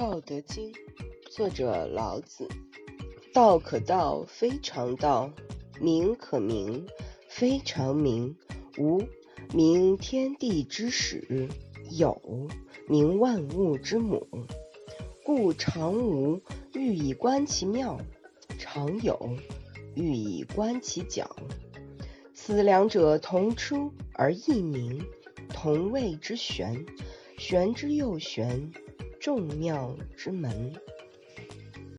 道德经》作者老子。道可道，非常道；名可名，非常名。无名，天地之始；有名，万物之母。故常无，欲以观其妙；常有，欲以观其徼。此两者，同出而异名，同谓之玄。玄之又玄，众妙之门。